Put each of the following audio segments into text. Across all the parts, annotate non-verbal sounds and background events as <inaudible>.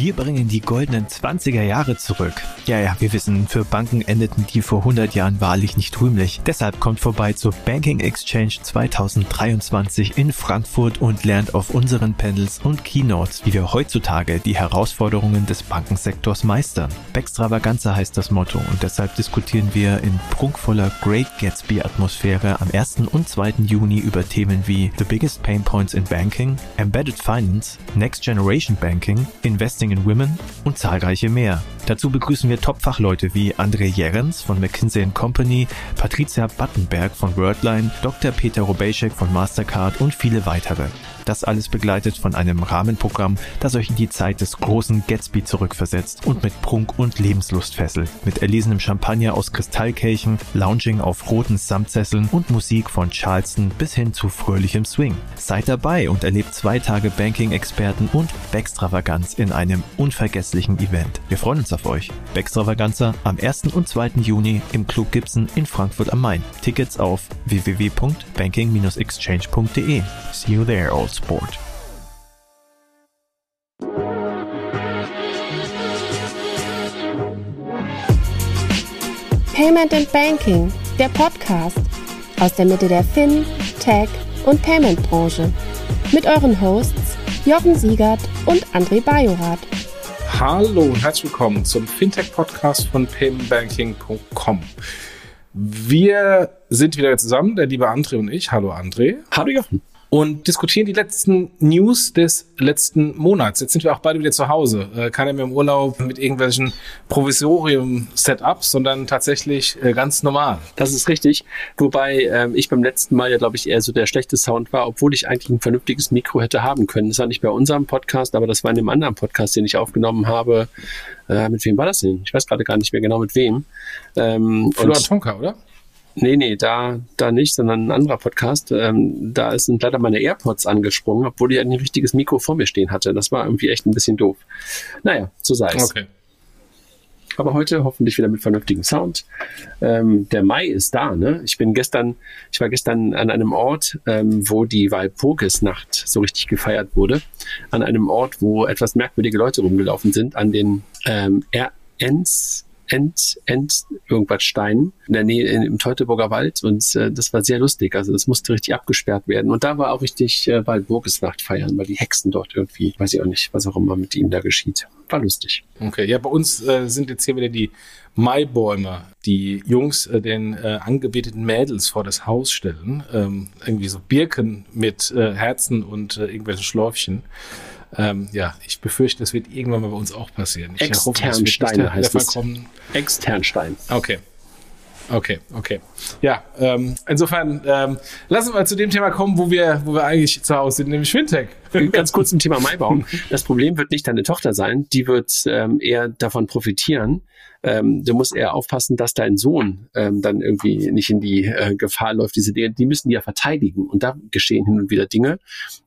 Wir bringen die goldenen 20er Jahre zurück. Ja, ja, wir wissen, für Banken endeten die vor 100 Jahren wahrlich nicht rühmlich. Deshalb kommt vorbei zur Banking Exchange 2023 in Frankfurt und lernt auf unseren Panels und Keynotes, wie wir heutzutage die Herausforderungen des Bankensektors meistern. Backstravaganza heißt das Motto und deshalb diskutieren wir in prunkvoller Great Gatsby Atmosphäre am 1. und 2. Juni über Themen wie The Biggest Pain Points in Banking, Embedded Finance, Next Generation Banking, Investing in Women und zahlreiche mehr. Dazu begrüßen wir Top-Fachleute wie André Jerens von McKinsey Company, Patricia Battenberg von Wordline, Dr. Peter Robejek von Mastercard und viele weitere. Das alles begleitet von einem Rahmenprogramm, das euch in die Zeit des großen Gatsby zurückversetzt und mit Prunk und Lebenslust fesselt. Mit erlesenem Champagner aus Kristallkelchen, Lounging auf roten Samtsesseln und Musik von Charleston bis hin zu fröhlichem Swing. Seid dabei und erlebt zwei Tage Banking-Experten und Backstravaganz in einem unvergesslichen Event. Wir freuen uns auf euch. Backstravaganza am 1. und 2. Juni im Club Gibson in Frankfurt am Main. Tickets auf www.banking-exchange.de. See you there, old sport. Payment and Banking, der Podcast aus der Mitte der Fin, Tech und Payment Branche. Mit euren Hosts Jochen Siegert und André Bajorath. Hallo und herzlich willkommen zum Fintech-Podcast von paymentbanking.com. Wir sind wieder zusammen, der liebe André und ich. Hallo André. Hallo Jochen und diskutieren die letzten News des letzten Monats. Jetzt sind wir auch beide wieder zu Hause. Äh, keiner mehr im Urlaub mit irgendwelchen Provisorium-Setups, sondern tatsächlich äh, ganz normal. Das ist richtig. Wobei ähm, ich beim letzten Mal ja, glaube ich, eher so der schlechte Sound war, obwohl ich eigentlich ein vernünftiges Mikro hätte haben können. Das war nicht bei unserem Podcast, aber das war in einem anderen Podcast, den ich aufgenommen habe. Äh, mit wem war das denn? Ich weiß gerade gar nicht mehr genau mit wem. Ähm, Florian Tonka, oder? Nee, nee, da, da nicht, sondern ein anderer Podcast. Ähm, da sind leider meine AirPods angesprungen, obwohl ich ein richtiges Mikro vor mir stehen hatte. Das war irgendwie echt ein bisschen doof. Naja, so sei es. Okay. Aber heute hoffentlich wieder mit vernünftigem Sound. Ähm, der Mai ist da, ne? Ich bin gestern, ich war gestern an einem Ort, ähm, wo die Walpurgisnacht so richtig gefeiert wurde. An einem Ort, wo etwas merkwürdige Leute rumgelaufen sind, an den ähm, RNs End, End irgendwas Stein in der Nähe im Teutoburger Wald und äh, das war sehr lustig. Also das musste richtig abgesperrt werden. Und da war auch richtig äh, Waldburgesnacht feiern, weil die Hexen dort irgendwie, weiß ich auch nicht, was auch immer mit ihnen da geschieht. War lustig. Okay, ja, bei uns äh, sind jetzt hier wieder die Maibäume, die Jungs äh, den äh, angebeteten Mädels vor das Haus stellen. Ähm, irgendwie so Birken mit äh, Herzen und äh, irgendwelchen Schläufchen. Ähm, ja, ich befürchte, das wird irgendwann mal bei uns auch passieren. Ich Externsteine hoffe, heißt es. Externstein. Okay. Okay, okay. Ja, ähm, insofern ähm, lassen wir zu dem Thema kommen, wo wir, wo wir eigentlich zu Hause sind, nämlich Fintech. Ganz <laughs> kurz zum Thema Maibaum. Das Problem wird nicht deine Tochter sein, die wird ähm, eher davon profitieren, ähm, du musst eher aufpassen, dass dein Sohn ähm, dann irgendwie nicht in die äh, Gefahr läuft. Diese Dinge, die müssen die ja verteidigen und da geschehen hin und wieder Dinge.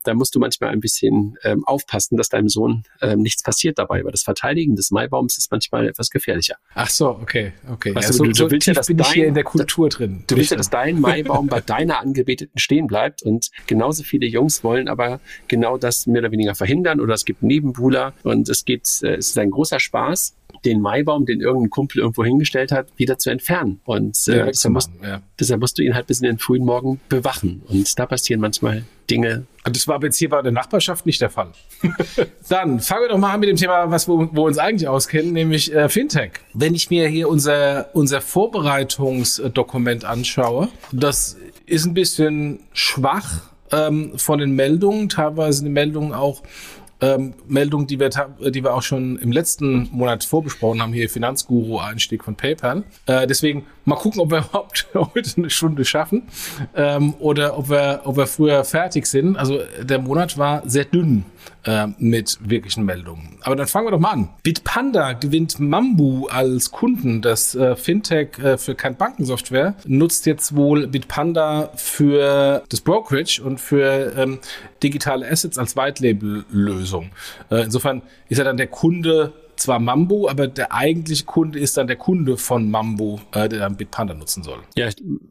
Da musst du manchmal ein bisschen ähm, aufpassen, dass deinem Sohn ähm, nichts passiert dabei, weil das Verteidigen des Maibaums ist manchmal etwas gefährlicher. Ach so, okay, okay. Weißt ja, du, so, du, willst ja, dass bin dein, ich hier in der Kultur drin. Du willst ja, dass dein Maibaum bei <laughs> deiner Angebeteten stehen bleibt und genauso viele Jungs wollen aber genau das mehr oder weniger verhindern oder es gibt Nebenbuhler und es geht, äh, es ist ein großer Spaß den Maibaum, den irgendein Kumpel irgendwo hingestellt hat, wieder zu entfernen. Und äh, ja, deshalb, musst, ja. deshalb musst du ihn halt bis in den frühen Morgen bewachen. Und da passieren manchmal Dinge. Das war aber jetzt hier bei der Nachbarschaft nicht der Fall. <laughs> Dann fangen wir doch mal an mit dem Thema, was wo, wo wir uns eigentlich auskennen, nämlich äh, Fintech. Wenn ich mir hier unser, unser Vorbereitungsdokument anschaue, das ist ein bisschen schwach ähm, von den Meldungen, teilweise die Meldungen auch ähm, Meldung, die wir, die wir auch schon im letzten Monat vorbesprochen haben, hier Finanzguru-Einstieg von PayPal. Äh, deswegen mal gucken, ob wir <laughs> überhaupt heute eine Stunde schaffen ähm, oder ob wir, ob wir früher fertig sind. Also der Monat war sehr dünn äh, mit wirklichen Meldungen. Aber dann fangen wir doch mal an. Bitpanda gewinnt Mambu als Kunden. Das äh, Fintech äh, für kein Bankensoftware nutzt jetzt wohl Bitpanda für das Brokerage und für ähm, digitale Assets als Whitelabel-Lösung. Äh, insofern ist er dann der Kunde zwar Mambo, aber der eigentliche Kunde ist dann der Kunde von Mambo, äh, der dann Bitpanda nutzen soll. Ja,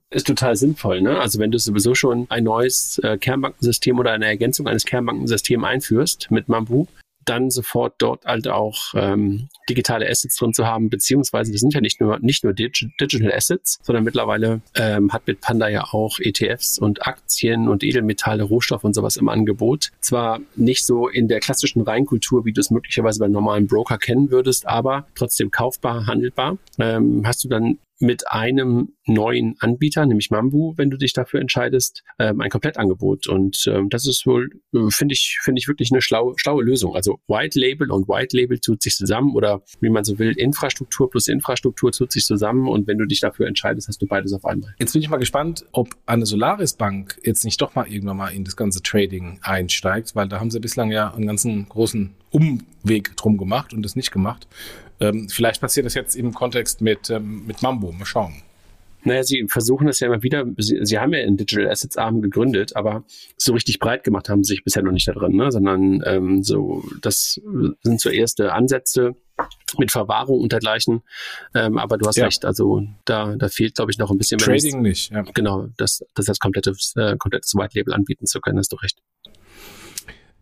ist total sinnvoll. Ne? Also wenn du sowieso schon ein neues äh, Kernbankensystem oder eine Ergänzung eines Kernbankensystems einführst mit Mambo, dann sofort dort halt auch ähm, digitale Assets drin zu haben, beziehungsweise das sind ja nicht nur nicht nur Digi Digital Assets, sondern mittlerweile ähm, hat Bitpanda ja auch ETFs und Aktien und Edelmetalle, Rohstoff und sowas im Angebot. Zwar nicht so in der klassischen Reinkultur, wie du es möglicherweise bei normalen Broker kennen würdest, aber trotzdem kaufbar, handelbar. Ähm, hast du dann mit einem neuen Anbieter, nämlich Mambu, wenn du dich dafür entscheidest, ähm, ein Komplettangebot. Und ähm, das ist wohl, äh, finde ich, finde ich wirklich eine schlaue, schlaue Lösung. Also White Label und White Label tut sich zusammen oder wie man so will, Infrastruktur plus Infrastruktur tut sich zusammen. Und wenn du dich dafür entscheidest, hast du beides auf einmal. Jetzt bin ich mal gespannt, ob eine Solaris Bank jetzt nicht doch mal irgendwann mal in das ganze Trading einsteigt, weil da haben sie bislang ja einen ganzen großen Umweg drum gemacht und das nicht gemacht. Ähm, vielleicht passiert das jetzt im Kontext mit, ähm, mit Mambo. Mal schauen. Naja, sie versuchen das ja immer wieder. Sie, sie haben ja in Digital Assets Arm gegründet, aber so richtig breit gemacht haben sie sich bisher noch nicht da drin, ne? sondern ähm, so, das sind so erste Ansätze mit Verwahrung und dergleichen. Ähm, aber du hast ja. recht, also da, da fehlt, glaube ich, noch ein bisschen mehr. Trading nicht, ja. Genau, das, das als komplettes, äh, komplettes White Label anbieten zu können, hast du recht.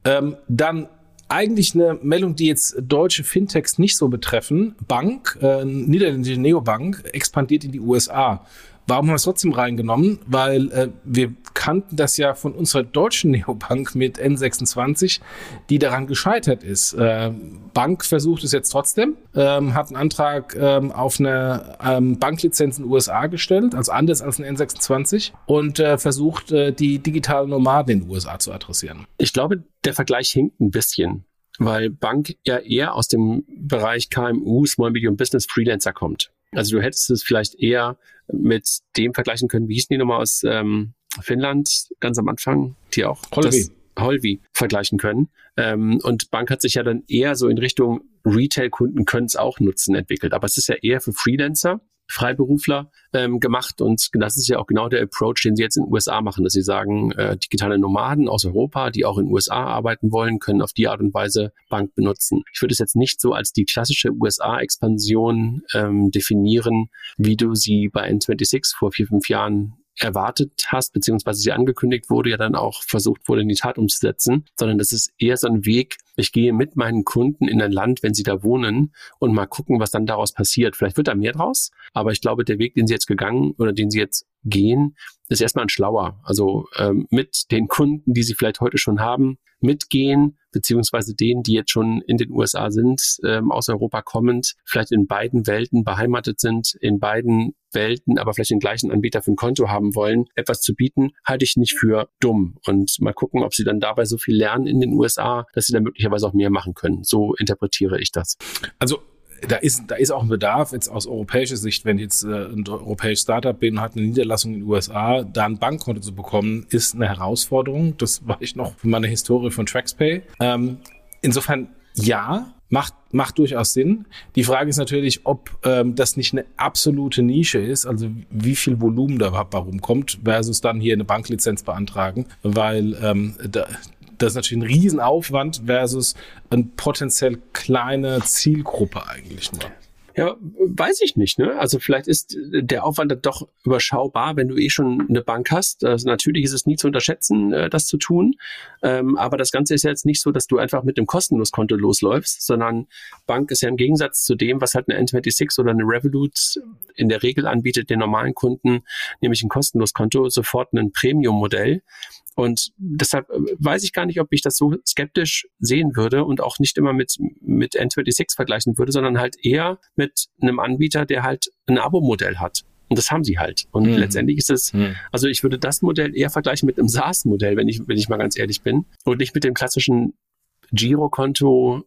Ähm, dann eigentlich eine Meldung, die jetzt deutsche Fintechs nicht so betreffen. Bank, äh, niederländische Neobank, expandiert in die USA. Warum haben wir es trotzdem reingenommen? Weil äh, wir kannten das ja von unserer deutschen <laughs> Neobank mit N26, die daran gescheitert ist. Äh, Bank versucht es jetzt trotzdem, ähm, hat einen Antrag ähm, auf eine ähm, Banklizenz in den USA gestellt, also anders als ein N26 und äh, versucht, äh, die digitalen Nomaden in den USA zu adressieren. Ich glaube, der Vergleich hinkt ein bisschen weil Bank ja eher aus dem Bereich KMU, Small Medium Business Freelancer kommt. Also du hättest es vielleicht eher mit dem vergleichen können, wie hießen die nochmal aus ähm, Finnland ganz am Anfang, die auch Holvi. Holvi vergleichen können. Ähm, und Bank hat sich ja dann eher so in Richtung Retail-Kunden können es auch nutzen entwickelt. Aber es ist ja eher für Freelancer Freiberufler ähm, gemacht und das ist ja auch genau der Approach, den sie jetzt in den USA machen, dass sie sagen, äh, digitale Nomaden aus Europa, die auch in den USA arbeiten wollen, können auf die Art und Weise Bank benutzen. Ich würde es jetzt nicht so als die klassische USA-Expansion ähm, definieren, wie du sie bei N26 vor vier, fünf Jahren erwartet hast, beziehungsweise sie angekündigt wurde, ja dann auch versucht wurde, in die Tat umzusetzen, sondern das ist eher so ein Weg, ich gehe mit meinen Kunden in ein Land, wenn sie da wohnen und mal gucken, was dann daraus passiert. Vielleicht wird da mehr draus, aber ich glaube, der Weg, den sie jetzt gegangen oder den sie jetzt gehen, ist erstmal ein schlauer. Also ähm, mit den Kunden, die sie vielleicht heute schon haben, mitgehen, beziehungsweise denen, die jetzt schon in den USA sind, ähm, aus Europa kommend, vielleicht in beiden Welten beheimatet sind, in beiden Welten, aber vielleicht den gleichen Anbieter für ein Konto haben wollen, etwas zu bieten, halte ich nicht für dumm. Und mal gucken, ob sie dann dabei so viel lernen in den USA, dass sie dann möglicherweise auch mehr machen können. So interpretiere ich das. Also da ist, da ist auch ein Bedarf jetzt aus europäischer Sicht, wenn ich jetzt äh, ein europäisches Startup bin und hat eine Niederlassung in den USA, da ein Bankkonto zu bekommen, ist eine Herausforderung. Das war ich noch von meiner Historie von TraxPay. Ähm, insofern ja, macht, macht durchaus Sinn. Die Frage ist natürlich, ob ähm, das nicht eine absolute Nische ist, also wie viel Volumen da überhaupt rumkommt, versus dann hier eine Banklizenz beantragen, weil ähm, da, das ist natürlich ein Riesenaufwand versus eine potenziell kleine Zielgruppe eigentlich nur. Ja, weiß ich nicht. Ne? Also vielleicht ist der Aufwand doch überschaubar, wenn du eh schon eine Bank hast. Also natürlich ist es nie zu unterschätzen, äh, das zu tun. Ähm, aber das Ganze ist ja jetzt nicht so, dass du einfach mit einem kostenlos Konto losläufst, sondern Bank ist ja im Gegensatz zu dem, was halt eine N26 oder eine Revolut in der Regel anbietet, den normalen Kunden, nämlich ein kostenlos Konto, sofort ein Premium-Modell. Und deshalb äh, weiß ich gar nicht, ob ich das so skeptisch sehen würde und auch nicht immer mit, mit N26 vergleichen würde, sondern halt eher mit einem Anbieter, der halt ein Abo-Modell hat. Und das haben sie halt. Und mhm. letztendlich ist es, mhm. also ich würde das Modell eher vergleichen mit einem SaaS-Modell, wenn ich, wenn ich mal ganz ehrlich bin. Und nicht mit dem klassischen Girokonto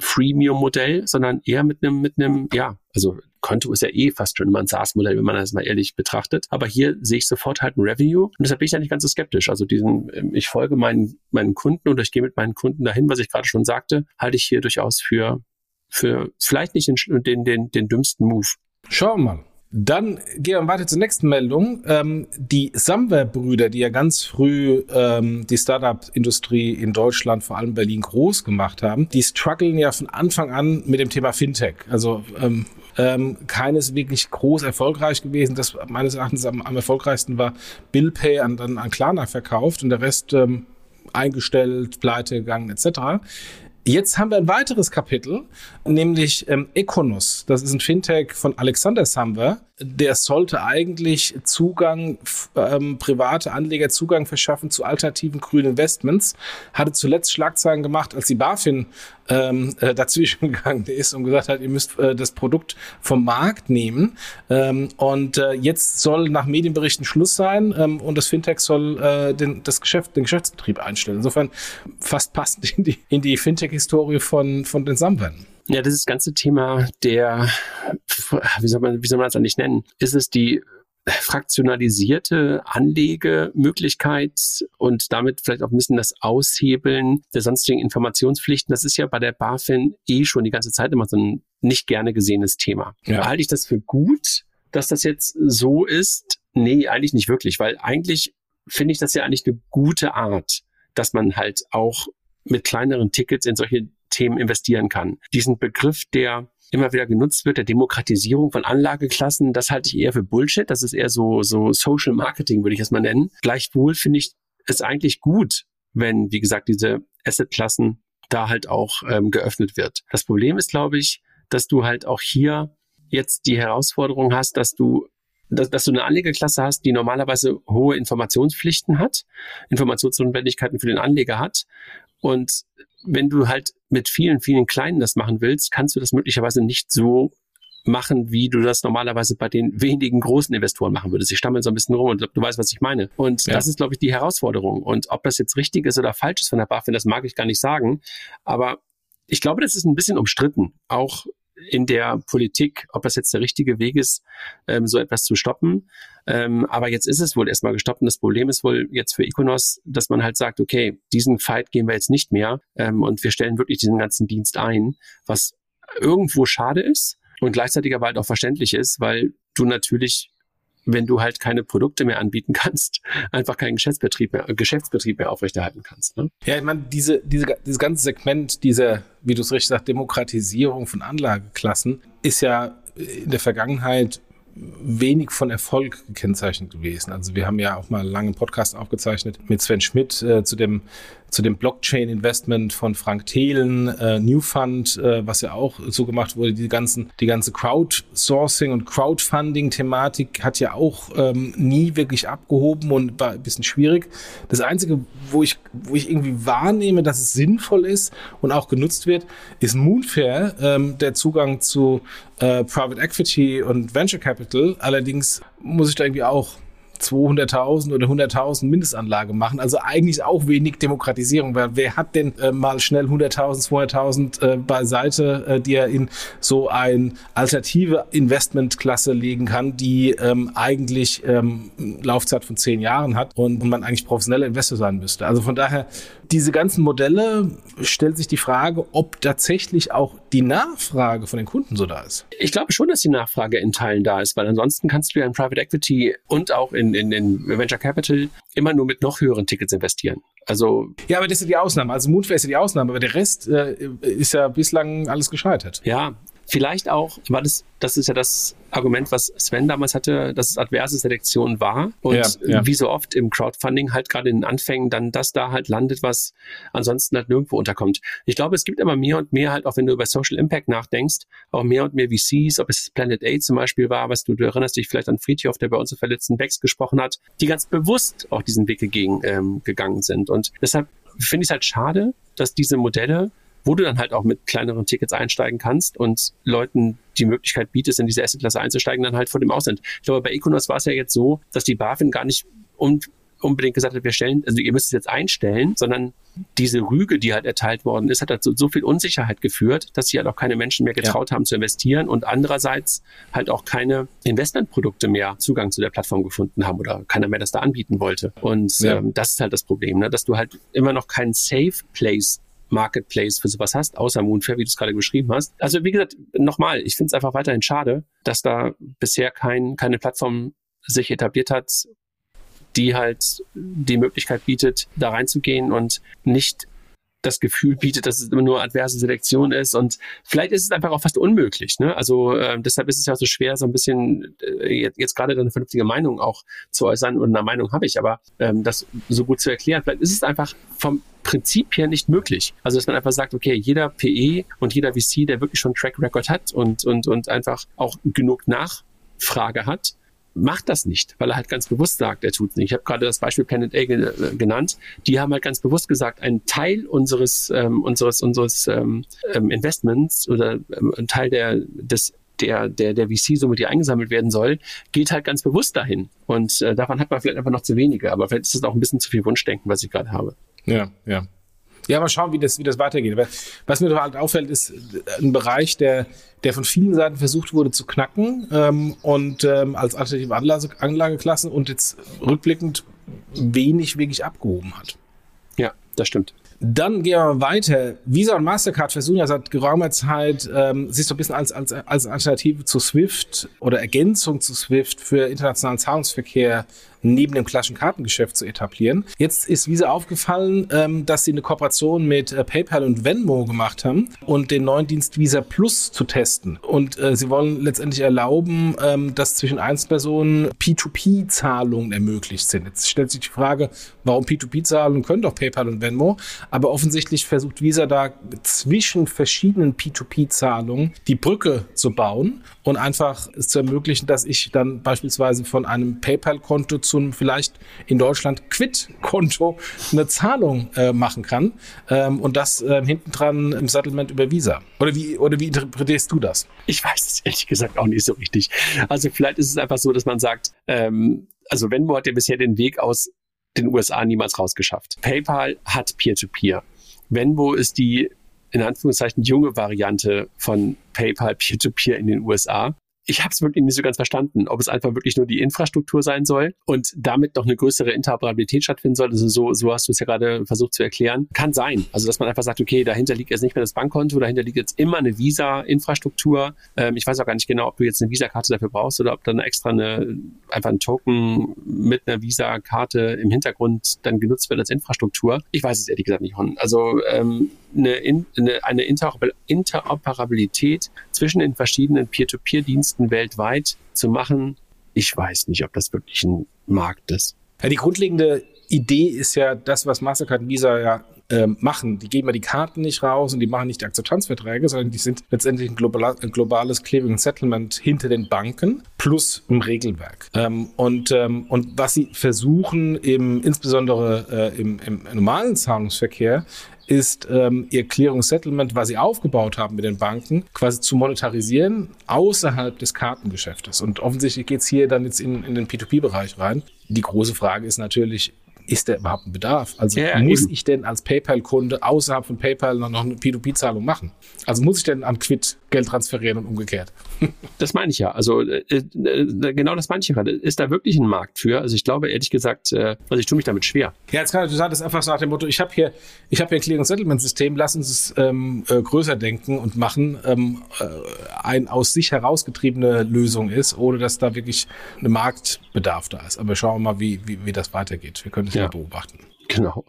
Freemium-Modell, sondern eher mit einem, mit einem, ja, also Konto ist ja eh fast schon immer ein SaaS-Modell, wenn man das mal ehrlich betrachtet. Aber hier sehe ich sofort halt ein Revenue und deshalb bin ich ja nicht ganz so skeptisch. Also diesen, ähm, ich folge meinen, meinen Kunden oder ich gehe mit meinen Kunden dahin, was ich gerade schon sagte, halte ich hier durchaus für, für vielleicht nicht den, den, den, den dümmsten Move. Schauen wir mal. Dann gehen wir weiter zur nächsten Meldung. Ähm, die Samwer-Brüder, die ja ganz früh ähm, die Startup-Industrie in Deutschland, vor allem Berlin, groß gemacht haben, die strugglen ja von Anfang an mit dem Thema Fintech. Also ähm, ähm, keines wirklich groß erfolgreich gewesen. Das meines Erachtens am, am erfolgreichsten war Bill Pay an, dann an Klarna verkauft und der Rest ähm, eingestellt, pleite gegangen etc. Jetzt haben wir ein weiteres Kapitel, nämlich ähm, Econos. Das ist ein Fintech von Alexander Samwer. Der sollte eigentlich Zugang, ähm, private Anleger Zugang verschaffen zu alternativen grünen Investments. Hatte zuletzt Schlagzeilen gemacht, als die BaFin ähm, äh, <laughs> dazwischen gegangen ist und gesagt hat, ihr müsst äh, das Produkt vom Markt nehmen. Ähm, und äh, jetzt soll nach Medienberichten Schluss sein ähm, und das Fintech soll äh, den, das Geschäft, den Geschäftsbetrieb einstellen. Insofern fast passend in die, in die Fintech-Historie von, von den Samwern. Ja, das ist das ganze Thema der, wie soll man, wie soll man das eigentlich nennen? Ist es die fraktionalisierte Anlegemöglichkeit und damit vielleicht auch ein bisschen das Aushebeln der sonstigen Informationspflichten. Das ist ja bei der BaFin eh schon die ganze Zeit immer so ein nicht gerne gesehenes Thema. Ja. Halte ich das für gut, dass das jetzt so ist? Nee, eigentlich nicht wirklich, weil eigentlich finde ich das ja eigentlich eine gute Art, dass man halt auch mit kleineren Tickets in solche Themen investieren kann. Diesen Begriff der immer wieder genutzt wird, der Demokratisierung von Anlageklassen, das halte ich eher für Bullshit. Das ist eher so, so Social Marketing, würde ich es mal nennen. Gleichwohl finde ich es eigentlich gut, wenn, wie gesagt, diese Assetklassen da halt auch ähm, geöffnet wird. Das Problem ist, glaube ich, dass du halt auch hier jetzt die Herausforderung hast, dass du dass, dass du eine Anlegerklasse hast, die normalerweise hohe Informationspflichten hat, Informationsnotwendigkeiten für den Anleger hat. Und wenn du halt mit vielen, vielen Kleinen das machen willst, kannst du das möglicherweise nicht so machen, wie du das normalerweise bei den wenigen großen Investoren machen würdest. Ich stammel so ein bisschen rum und du weißt, was ich meine. Und ja. das ist, glaube ich, die Herausforderung. Und ob das jetzt richtig ist oder falsch ist von der BaFin, das mag ich gar nicht sagen. Aber ich glaube, das ist ein bisschen umstritten. Auch in der Politik, ob das jetzt der richtige Weg ist, ähm, so etwas zu stoppen. Ähm, aber jetzt ist es wohl erstmal gestoppt und das Problem ist wohl jetzt für Iconos, dass man halt sagt, okay, diesen Fight gehen wir jetzt nicht mehr ähm, und wir stellen wirklich diesen ganzen Dienst ein, was irgendwo schade ist und gleichzeitig aber halt auch verständlich ist, weil du natürlich wenn du halt keine Produkte mehr anbieten kannst, <laughs> einfach keinen Geschäftsbetrieb mehr, Geschäftsbetrieb mehr aufrechterhalten kannst. Ne? Ja, ich meine, diese, diese, dieses ganze Segment dieser, wie du es richtig sagst, Demokratisierung von Anlageklassen ist ja in der Vergangenheit wenig von Erfolg gekennzeichnet gewesen. Also wir haben ja auch mal einen langen Podcast aufgezeichnet mit Sven Schmidt äh, zu dem zu dem Blockchain-Investment von Frank Thelen, äh, Newfund, äh, was ja auch so gemacht wurde, die ganzen, die ganze Crowdsourcing und Crowdfunding-Thematik hat ja auch ähm, nie wirklich abgehoben und war ein bisschen schwierig. Das Einzige, wo ich, wo ich irgendwie wahrnehme, dass es sinnvoll ist und auch genutzt wird, ist Moonfair, ähm, der Zugang zu äh, Private Equity und Venture Capital. Allerdings muss ich da irgendwie auch 200.000 oder 100.000 Mindestanlage machen. Also eigentlich auch wenig Demokratisierung, weil wer hat denn äh, mal schnell 100.000, 200.000 äh, beiseite, äh, die er in so ein alternative Investmentklasse legen kann, die ähm, eigentlich ähm, Laufzeit von zehn Jahren hat und, und man eigentlich professioneller Investor sein müsste. Also von daher diese ganzen Modelle stellt sich die Frage, ob tatsächlich auch die Nachfrage von den Kunden so da ist. Ich glaube schon, dass die Nachfrage in Teilen da ist, weil ansonsten kannst du ja in Private Equity und auch in, in, in Venture Capital immer nur mit noch höheren Tickets investieren. Also ja, aber das ist ja die Ausnahme. Also Moonfair ist ja die Ausnahme, aber der Rest äh, ist ja bislang alles gescheitert. Ja, Vielleicht auch, weil das, das ist ja das Argument, was Sven damals hatte, dass es adverse Selektion war und ja, ja. wie so oft im Crowdfunding halt gerade in den Anfängen dann das da halt landet, was ansonsten halt nirgendwo unterkommt. Ich glaube, es gibt immer mehr und mehr halt, auch wenn du über Social Impact nachdenkst, auch mehr und mehr VCs, ob es Planet A zum Beispiel war, was du, du erinnerst dich vielleicht an Friedhof, der bei uns im verletzten Becks gesprochen hat, die ganz bewusst auch diesen Weg gegen, ähm, gegangen sind. Und deshalb finde ich es halt schade, dass diese Modelle wo du dann halt auch mit kleineren Tickets einsteigen kannst und Leuten die Möglichkeit bietest, in diese Assetklasse einzusteigen, dann halt vor dem Ausland. Ich glaube, bei Econos war es ja jetzt so, dass die BaFin gar nicht um, unbedingt gesagt hat, wir stellen, also ihr müsst es jetzt einstellen, sondern diese Rüge, die halt erteilt worden ist, hat dazu so viel Unsicherheit geführt, dass sich halt auch keine Menschen mehr getraut ja. haben zu investieren und andererseits halt auch keine Investmentprodukte mehr Zugang zu der Plattform gefunden haben oder keiner mehr das da anbieten wollte. Und ja. ähm, das ist halt das Problem, ne? dass du halt immer noch keinen Safe Place Marketplace für sowas hast, außer Moonfair, wie du es gerade beschrieben hast. Also wie gesagt, nochmal, ich finde es einfach weiterhin schade, dass da bisher kein, keine Plattform sich etabliert hat, die halt die Möglichkeit bietet, da reinzugehen und nicht das Gefühl bietet, dass es immer nur adverse Selektion ist und vielleicht ist es einfach auch fast unmöglich. Ne? Also äh, deshalb ist es ja so schwer, so ein bisschen äh, jetzt, jetzt gerade eine vernünftige Meinung auch zu äußern und eine Meinung habe ich, aber ähm, das so gut zu erklären. Vielleicht ist es einfach vom Prinzip her nicht möglich. Also dass man einfach sagt, okay, jeder PE und jeder VC, der wirklich schon Track Record hat und und und einfach auch genug Nachfrage hat, macht das nicht, weil er halt ganz bewusst sagt, er tut es nicht. Ich habe gerade das Beispiel Planet A äh, genannt. Die haben halt ganz bewusst gesagt, ein Teil unseres ähm, unseres unseres ähm, ähm, Investments oder ähm, ein Teil der des der, der, der VC-Summe, die eingesammelt werden soll, geht halt ganz bewusst dahin. Und äh, davon hat man vielleicht einfach noch zu wenige. Aber vielleicht ist das auch ein bisschen zu viel Wunschdenken, was ich gerade habe. Ja, ja. Ja, mal schauen, wie das, wie das weitergeht. Was mir halt auffällt, ist ein Bereich, der, der von vielen Seiten versucht wurde zu knacken ähm, und ähm, als alternative Anlage, Anlageklassen und jetzt rückblickend wenig wirklich abgehoben hat. Ja, das stimmt. Dann gehen wir weiter. Visa und Mastercard versuchen ja seit geraumer Zeit, ähm, sich so ein bisschen als, als, als Alternative zu SWIFT oder Ergänzung zu SWIFT für internationalen Zahlungsverkehr neben dem klassischen Kartengeschäft zu etablieren. Jetzt ist Visa aufgefallen, ähm, dass sie eine Kooperation mit äh, PayPal und Venmo gemacht haben und den neuen Dienst Visa Plus zu testen. Und äh, sie wollen letztendlich erlauben, ähm, dass zwischen Einzelpersonen P2P-Zahlungen ermöglicht sind. Jetzt stellt sich die Frage, warum P2P-Zahlungen können doch PayPal und Venmo, aber offensichtlich versucht Visa da zwischen verschiedenen P2P-Zahlungen die Brücke zu bauen und einfach es zu ermöglichen, dass ich dann beispielsweise von einem PayPal-Konto zu einem vielleicht in Deutschland Quit-Konto eine Zahlung äh, machen kann ähm, und das äh, hinten dran im Settlement über Visa. Oder wie, oder wie interpretierst du das? Ich weiß es ehrlich gesagt auch nicht so richtig. Also vielleicht ist es einfach so, dass man sagt, ähm, also Venmo hat ja bisher den Weg aus den USA niemals rausgeschafft. PayPal hat Peer-to-Peer. -Peer. Venmo ist die in Anführungszeichen junge Variante von PayPal Peer-to-Peer -Peer in den USA ich habe es wirklich nicht so ganz verstanden, ob es einfach wirklich nur die Infrastruktur sein soll und damit noch eine größere Interoperabilität stattfinden soll. Also so, so hast du es ja gerade versucht zu erklären. Kann sein. Also dass man einfach sagt, okay, dahinter liegt jetzt nicht mehr das Bankkonto, dahinter liegt jetzt immer eine Visa-Infrastruktur. Ähm, ich weiß auch gar nicht genau, ob du jetzt eine Visa-Karte dafür brauchst oder ob dann extra eine einfach ein Token mit einer Visa-Karte im Hintergrund dann genutzt wird als Infrastruktur. Ich weiß es ehrlich gesagt nicht, Hon. Also ähm, eine, eine, eine Interoperabilität zwischen den verschiedenen Peer-to-Peer-Diensten weltweit zu machen, ich weiß nicht, ob das wirklich ein Markt ist. Ja, die grundlegende Idee ist ja das, was Mastercard und Visa ja äh, machen. Die geben ja die Karten nicht raus und die machen nicht die Akzeptanzverträge, sondern die sind letztendlich ein, global, ein globales Clearing Settlement hinter den Banken plus ein Regelwerk. Ähm, und, ähm, und was sie versuchen, im, insbesondere äh, im, im normalen Zahlungsverkehr, ist ähm, ihr Clearing Settlement, was sie aufgebaut haben mit den Banken, quasi zu monetarisieren außerhalb des Kartengeschäftes. Und offensichtlich geht es hier dann jetzt in, in den P2P-Bereich rein. Die große Frage ist natürlich, ist der überhaupt ein Bedarf? Also ja, muss eben. ich denn als PayPal-Kunde außerhalb von PayPal noch eine P2P-Zahlung machen? Also muss ich denn an Quid Geld transferieren und umgekehrt? <laughs> Das meine ich ja. Also äh, äh, genau das meine ich gerade. Ist da wirklich ein Markt für? Also ich glaube ehrlich gesagt, äh, also ich tue mich damit schwer. Ja, jetzt kann ich sagen, das ist einfach so nach dem Motto, ich habe hier, ich habe hier ein Clearing Settlement System, lass uns es ähm, äh, größer denken und machen, ähm, äh, ein aus sich herausgetriebene Lösung ist, ohne dass da wirklich ein Marktbedarf da ist. Aber schauen wir mal, wie, wie, wie das weitergeht. Wir können das ja. mal beobachten. Genau.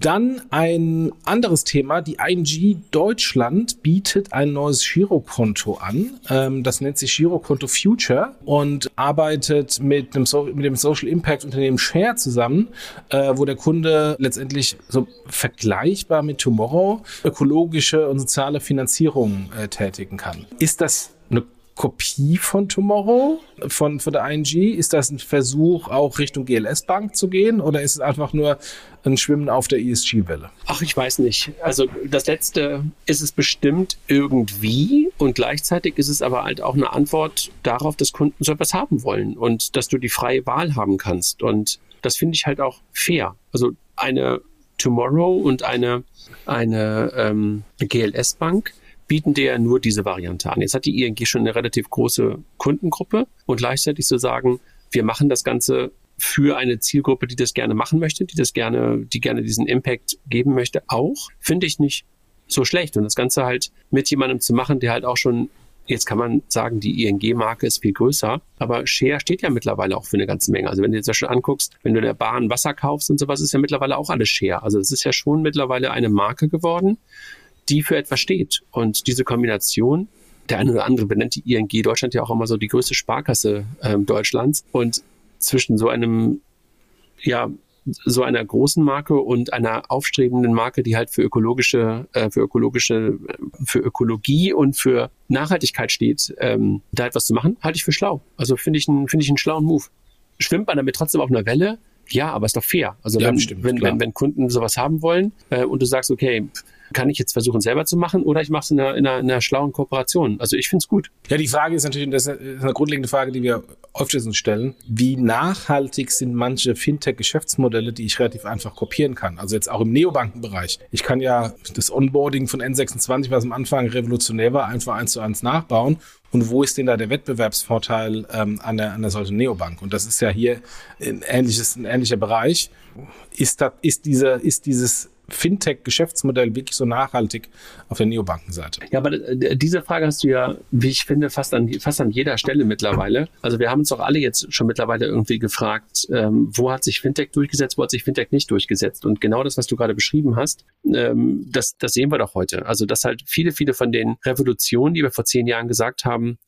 Dann ein anderes Thema. Die ING Deutschland bietet ein neues Girokonto an. Ähm, das nennt sich Girokonto Future und arbeitet mit, einem so mit dem Social Impact Unternehmen Share zusammen, äh, wo der Kunde letztendlich so vergleichbar mit Tomorrow ökologische und soziale Finanzierung äh, tätigen kann. Ist das Kopie von Tomorrow, von, von der ING? Ist das ein Versuch, auch Richtung GLS Bank zu gehen oder ist es einfach nur ein Schwimmen auf der ESG-Welle? Ach, ich weiß nicht. Also das letzte ist es bestimmt irgendwie und gleichzeitig ist es aber halt auch eine Antwort darauf, dass Kunden so etwas haben wollen und dass du die freie Wahl haben kannst. Und das finde ich halt auch fair. Also eine Tomorrow und eine, eine ähm, GLS-Bank bieten dir nur diese Variante an. Jetzt hat die ING schon eine relativ große Kundengruppe und gleichzeitig zu sagen, wir machen das Ganze für eine Zielgruppe, die das gerne machen möchte, die das gerne, die gerne diesen Impact geben möchte, auch, finde ich nicht so schlecht. Und das Ganze halt mit jemandem zu machen, der halt auch schon Jetzt kann man sagen, die ING-Marke ist viel größer, aber Share steht ja mittlerweile auch für eine ganze Menge. Also wenn du jetzt ja schon anguckst, wenn du der Bahn Wasser kaufst und sowas, ist ja mittlerweile auch alles Share. Also es ist ja schon mittlerweile eine Marke geworden, die für etwas steht. Und diese Kombination, der eine oder andere benennt die ING Deutschland ja auch immer so die größte Sparkasse ähm, Deutschlands. Und zwischen so einem ja, so einer großen Marke und einer aufstrebenden Marke, die halt für ökologische, äh, für ökologische, für Ökologie und für Nachhaltigkeit steht, ähm, da etwas zu machen, halte ich für schlau. Also finde ich, finde ich einen schlauen Move. Schwimmt man damit trotzdem auf einer Welle? Ja, aber ist doch fair. Also ja, wenn, bestimmt, wenn, wenn, wenn, Kunden sowas haben wollen äh, und du sagst, okay, kann ich jetzt versuchen selber zu machen oder ich mache es in einer, in, einer, in einer schlauen Kooperation. Also ich finde es gut. Ja, die Frage ist natürlich, das ist eine grundlegende Frage, die wir öfters uns stellen. Wie nachhaltig sind manche Fintech-Geschäftsmodelle, die ich relativ einfach kopieren kann? Also jetzt auch im Neobankenbereich. Ich kann ja das Onboarding von N26, was am Anfang revolutionär war, einfach eins zu eins nachbauen und wo ist denn da der Wettbewerbsvorteil ähm, an, der, an der solchen Neobank? Und das ist ja hier ein, ähnliches, ein ähnlicher Bereich. Ist, das, ist, dieser, ist dieses Fintech-Geschäftsmodell wirklich so nachhaltig auf der Neobankenseite? Ja, aber äh, diese Frage hast du ja, wie ich finde, fast an, fast an jeder Stelle mittlerweile. Also wir haben uns doch alle jetzt schon mittlerweile irgendwie gefragt, ähm, wo hat sich Fintech durchgesetzt, wo hat sich Fintech nicht durchgesetzt? Und genau das, was du gerade beschrieben hast, ähm, das, das sehen wir doch heute. Also dass halt viele, viele von den Revolutionen, die wir vor zehn Jahren gesagt haben,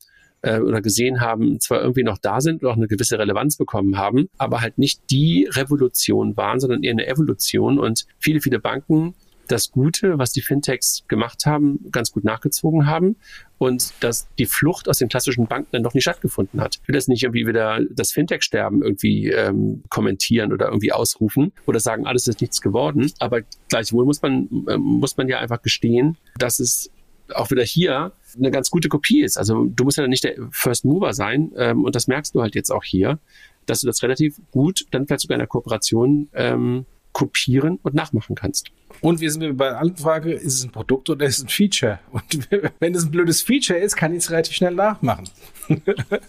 äh, oder gesehen haben, zwar irgendwie noch da sind und auch eine gewisse Relevanz bekommen haben, aber halt nicht die Revolution waren, sondern eher eine Evolution und viele, viele Banken das Gute, was die Fintechs gemacht haben, ganz gut nachgezogen haben und dass die Flucht aus den klassischen Banken dann doch nicht stattgefunden hat. Ich will das nicht irgendwie wieder das Fintech-Sterben irgendwie ähm, kommentieren oder irgendwie ausrufen oder sagen, alles ist nichts geworden. Aber gleichwohl muss man, äh, muss man ja einfach gestehen, dass es auch wieder hier eine ganz gute Kopie ist. Also du musst ja nicht der First Mover sein ähm, und das merkst du halt jetzt auch hier, dass du das relativ gut dann vielleicht sogar in der Kooperation ähm, kopieren und nachmachen kannst. Und wir sind bei der alten Frage, ist es ein Produkt oder ist es ein Feature? Und <laughs> wenn es ein blödes Feature ist, kann ich es relativ schnell nachmachen. <laughs>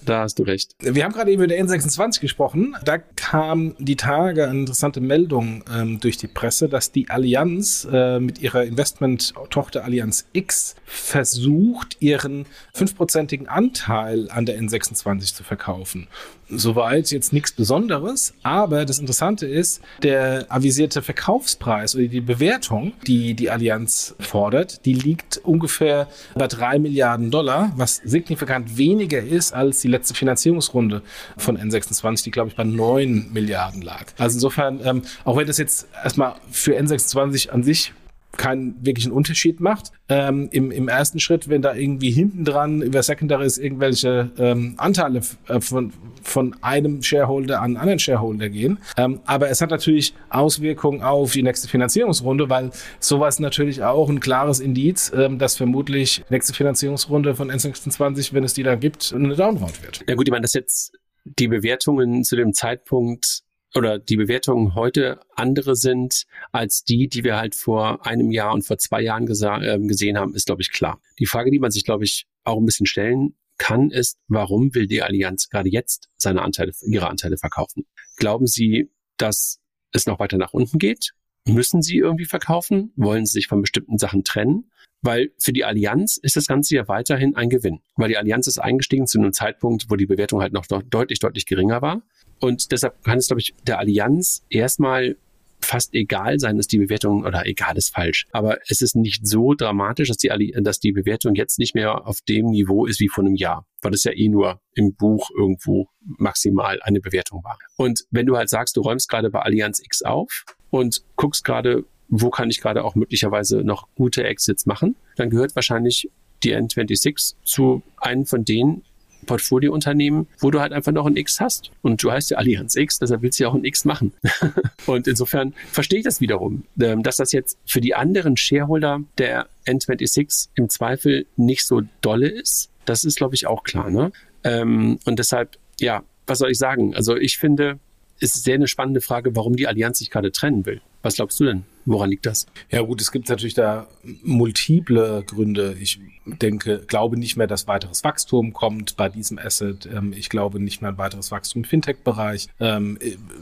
Da hast du recht. Wir haben gerade eben über der N26 gesprochen. Da kam die Tage eine interessante Meldung ähm, durch die Presse, dass die Allianz äh, mit ihrer Investment-Tochter Allianz X versucht, ihren fünfprozentigen Anteil an der N26 zu verkaufen. Soweit jetzt nichts Besonderes, aber das Interessante ist, der avisierte Verkaufspreis oder die Bewertung, die die Allianz fordert, die liegt ungefähr bei drei Milliarden Dollar, was signifikant weniger ist als die letzte Finanzierungsrunde von N26, die glaube ich bei neun Milliarden lag. Also insofern, ähm, auch wenn das jetzt erstmal für N26 an sich keinen wirklichen Unterschied macht. Ähm, im, Im ersten Schritt, wenn da irgendwie hinten dran über Secondaries irgendwelche ähm, Anteile äh, von, von einem Shareholder an einen anderen Shareholder gehen. Ähm, aber es hat natürlich Auswirkungen auf die nächste Finanzierungsrunde, weil sowas natürlich auch ein klares Indiz, ähm, dass vermutlich nächste Finanzierungsrunde von N26, wenn es die da gibt, eine Downround wird. Ja gut, ich meine, das jetzt die Bewertungen zu dem Zeitpunkt oder die Bewertungen heute andere sind als die, die wir halt vor einem Jahr und vor zwei Jahren äh, gesehen haben, ist, glaube ich, klar. Die Frage, die man sich, glaube ich, auch ein bisschen stellen kann, ist, warum will die Allianz gerade jetzt seine Anteile, ihre Anteile verkaufen? Glauben Sie, dass es noch weiter nach unten geht? Müssen Sie irgendwie verkaufen? Wollen Sie sich von bestimmten Sachen trennen? Weil für die Allianz ist das Ganze ja weiterhin ein Gewinn. Weil die Allianz ist eingestiegen zu einem Zeitpunkt, wo die Bewertung halt noch deutlich, deutlich geringer war. Und deshalb kann es, glaube ich, der Allianz erstmal fast egal sein, dass die Bewertung, oder egal ist falsch, aber es ist nicht so dramatisch, dass die, dass die Bewertung jetzt nicht mehr auf dem Niveau ist wie vor einem Jahr, weil das ja eh nur im Buch irgendwo maximal eine Bewertung war. Und wenn du halt sagst, du räumst gerade bei Allianz X auf und guckst gerade, wo kann ich gerade auch möglicherweise noch gute Exits machen, dann gehört wahrscheinlich die N26 zu einem von denen, Portfoliounternehmen, wo du halt einfach noch ein X hast. Und du heißt ja Allianz X, deshalb willst du ja auch ein X machen. <laughs> und insofern verstehe ich das wiederum, ähm, dass das jetzt für die anderen Shareholder der N26 im Zweifel nicht so dolle ist. Das ist, glaube ich, auch klar. Ne? Ähm, und deshalb, ja, was soll ich sagen? Also ich finde, es ist sehr eine spannende Frage, warum die Allianz sich gerade trennen will. Was glaubst du denn? Woran liegt das? Ja gut, es gibt natürlich da multiple Gründe. Ich denke, glaube nicht mehr, dass weiteres Wachstum kommt bei diesem Asset. Ähm, ich glaube nicht mehr ein weiteres Wachstum im Fintech-Bereich. Ähm,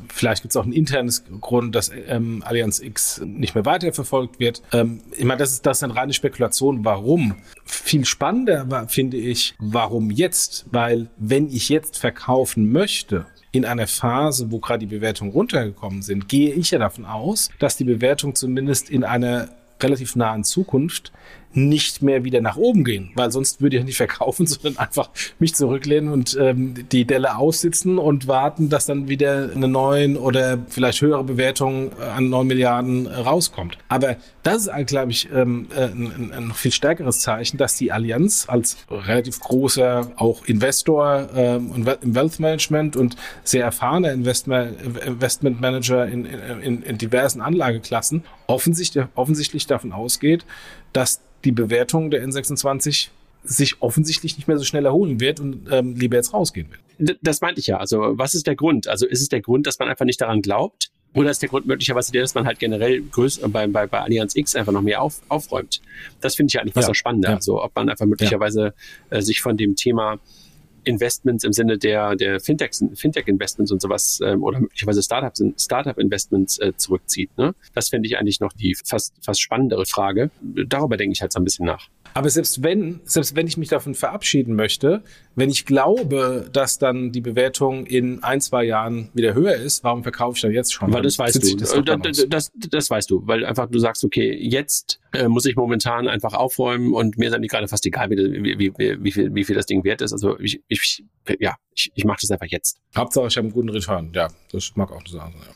vielleicht gibt es auch ein internes Grund, dass ähm, Allianz X nicht mehr weiterverfolgt wird. Ich meine, das ist, das ist eine reine Spekulation. Warum? Viel spannender finde ich, warum jetzt? Weil wenn ich jetzt verkaufen möchte, in einer Phase, wo gerade die Bewertungen runtergekommen sind, gehe ich ja davon aus, dass die Bewertung zumindest in einer relativ nahen Zukunft nicht mehr wieder nach oben gehen, weil sonst würde ich nicht verkaufen, <laughs> sondern einfach mich zurücklehnen und ähm, die Delle aussitzen und warten, dass dann wieder eine neuen oder vielleicht höhere Bewertung äh, an 9 Milliarden äh, rauskommt. Aber das ist, glaube ich, ähm, äh, ein, ein viel stärkeres Zeichen, dass die Allianz als relativ großer auch Investor ähm, im Wealth Management und sehr erfahrener Investment, Investment Manager in, in, in diversen Anlageklassen offensichtlich, offensichtlich davon ausgeht, dass die Bewertung der N26 sich offensichtlich nicht mehr so schnell erholen wird und ähm, lieber jetzt rausgehen wird. Das meinte ich ja. Also was ist der Grund? Also ist es der Grund, dass man einfach nicht daran glaubt? Oder ist der Grund möglicherweise der, dass man halt generell größer bei, bei, bei Allianz X einfach noch mehr auf, aufräumt? Das finde ich ja eigentlich was ja, Spannende. Ja. Also ob man einfach möglicherweise ja. äh, sich von dem Thema Investments im Sinne der, der Fintechs, Fintech-Investments und sowas ähm, oder möglicherweise Startups, Startup-Investments äh, zurückzieht. Ne? Das finde ich eigentlich noch die fast, fast spannendere Frage. Darüber denke ich halt so ein bisschen nach. Aber selbst wenn, selbst wenn ich mich davon verabschieden möchte, wenn ich glaube, dass dann die Bewertung in ein, zwei Jahren wieder höher ist, warum verkaufe ich dann jetzt schon? Weil das weißt du. Das, das, das, das, weißt du, weil einfach du sagst, okay, jetzt äh, muss ich momentan einfach aufräumen und mir ist eigentlich gerade fast egal, wie, wie, wie, wie, viel, wie viel das Ding wert ist. Also ich, ich ja, ich, ich mache das einfach jetzt. Hauptsache, ich habe einen guten Return. Ja, das mag auch so sein. Ja.